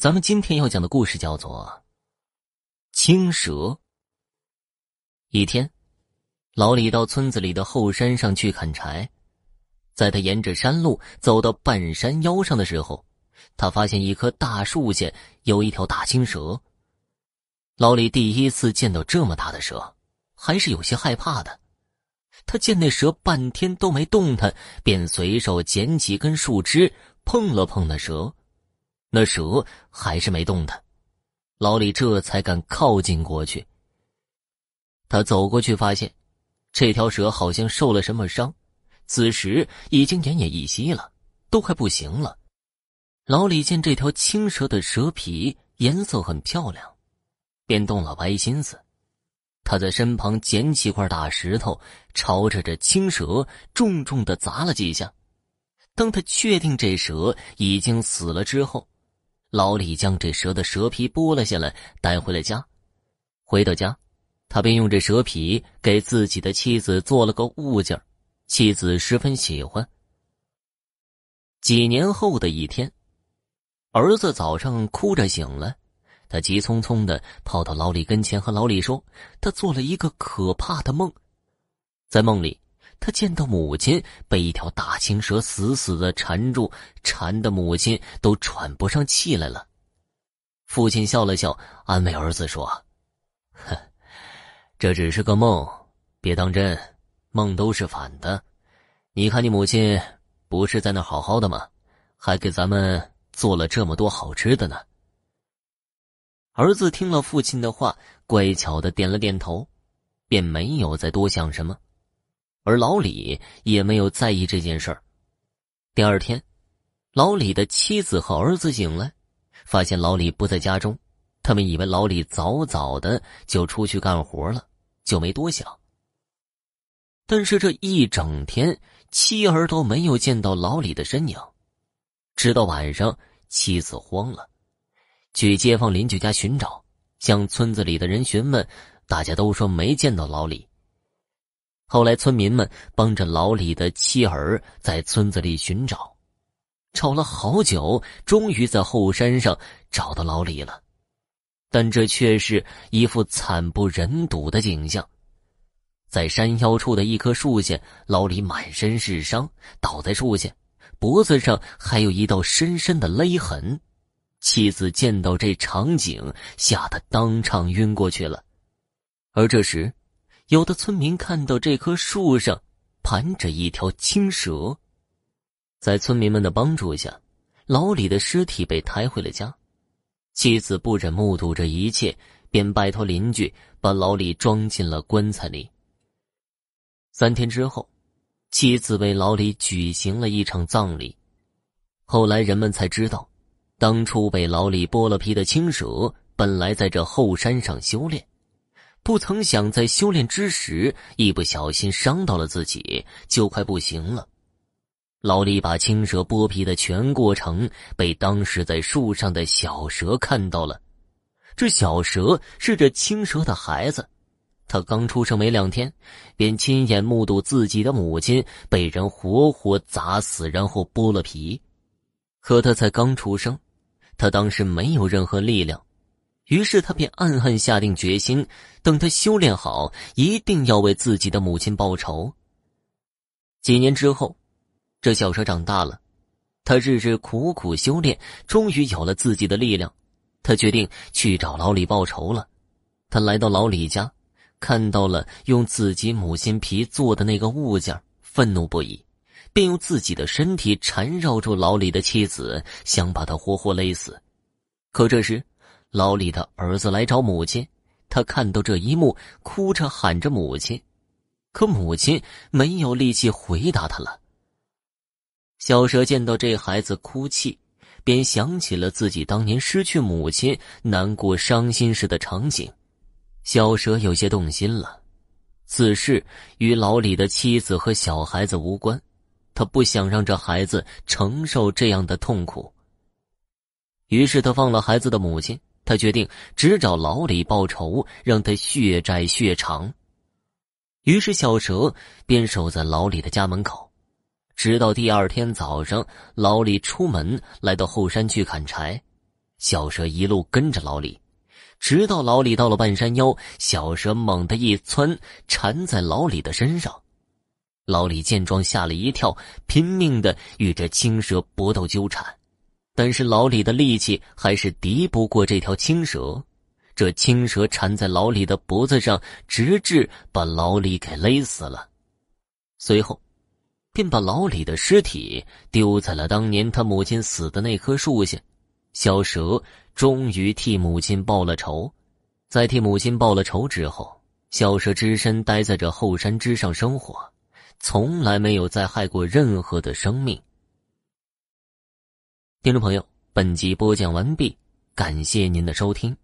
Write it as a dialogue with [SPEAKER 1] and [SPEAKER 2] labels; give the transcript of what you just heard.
[SPEAKER 1] 咱们今天要讲的故事叫做《青蛇》。一天，老李到村子里的后山上去砍柴，在他沿着山路走到半山腰上的时候，他发现一棵大树下有一条大青蛇。老李第一次见到这么大的蛇，还是有些害怕的。他见那蛇半天都没动弹，便随手捡起根树枝碰了碰那蛇。那蛇还是没动弹，老李这才敢靠近过去。他走过去，发现这条蛇好像受了什么伤，此时已经奄奄一息了，都快不行了。老李见这条青蛇的蛇皮颜色很漂亮，便动了歪心思。他在身旁捡起块大石头，朝着这青蛇重重的砸了几下。当他确定这蛇已经死了之后，老李将这蛇的蛇皮剥了下来，带回了家。回到家，他便用这蛇皮给自己的妻子做了个物件，妻子十分喜欢。几年后的一天，儿子早上哭着醒了，他急匆匆的跑到老李跟前，和老李说：“他做了一个可怕的梦，在梦里。”他见到母亲被一条大青蛇死死的缠住，缠的母亲都喘不上气来了。父亲笑了笑，安慰儿子说：“哼，这只是个梦，别当真。梦都是反的。你看你母亲不是在那好好的吗？还给咱们做了这么多好吃的呢。”儿子听了父亲的话，乖巧的点了点头，便没有再多想什么。而老李也没有在意这件事儿。第二天，老李的妻子和儿子醒来，发现老李不在家中，他们以为老李早早的就出去干活了，就没多想。但是这一整天，妻儿都没有见到老李的身影。直到晚上，妻子慌了，去街坊邻居家寻找，向村子里的人询问，大家都说没见到老李。后来，村民们帮着老李的妻儿在村子里寻找，找了好久，终于在后山上找到老李了。但这却是一副惨不忍睹的景象。在山腰处的一棵树下，老李满身是伤，倒在树下，脖子上还有一道深深的勒痕。妻子见到这场景，吓得当场晕过去了。而这时，有的村民看到这棵树上盘着一条青蛇，在村民们的帮助下，老李的尸体被抬回了家。妻子不忍目睹这一切，便拜托邻居把老李装进了棺材里。三天之后，妻子为老李举行了一场葬礼。后来人们才知道，当初被老李剥了皮的青蛇，本来在这后山上修炼。不曾想，在修炼之时，一不小心伤到了自己，就快不行了。老李把青蛇剥皮的全过程被当时在树上的小蛇看到了。这小蛇是这青蛇的孩子，他刚出生没两天，便亲眼目睹自己的母亲被人活活砸死，然后剥了皮。可他才刚出生，他当时没有任何力量。于是他便暗暗下定决心，等他修炼好，一定要为自己的母亲报仇。几年之后，这小蛇长大了，他日日苦苦修炼，终于有了自己的力量。他决定去找老李报仇了。他来到老李家，看到了用自己母亲皮做的那个物件，愤怒不已，便用自己的身体缠绕住老李的妻子，想把他活活勒死。可这时，老李的儿子来找母亲，他看到这一幕，哭着喊着母亲，可母亲没有力气回答他了。小蛇见到这孩子哭泣，便想起了自己当年失去母亲、难过伤心时的场景，小蛇有些动心了。此事与老李的妻子和小孩子无关，他不想让这孩子承受这样的痛苦，于是他放了孩子的母亲。他决定只找老李报仇，让他血债血偿。于是小蛇便守在老李的家门口，直到第二天早上，老李出门来到后山去砍柴，小蛇一路跟着老李，直到老李到了半山腰，小蛇猛地一窜，缠在老李的身上。老李见状吓了一跳，拼命的与这青蛇搏斗纠缠，但是老李的力气还是敌不过这条青蛇。这青蛇缠在老李的脖子上，直至把老李给勒死了。随后，便把老李的尸体丢在了当年他母亲死的那棵树下。小蛇终于替母亲报了仇。在替母亲报了仇之后，小蛇只身待在这后山之上生活。从来没有再害过任何的生命。听众朋友，本集播讲完毕，感谢您的收听。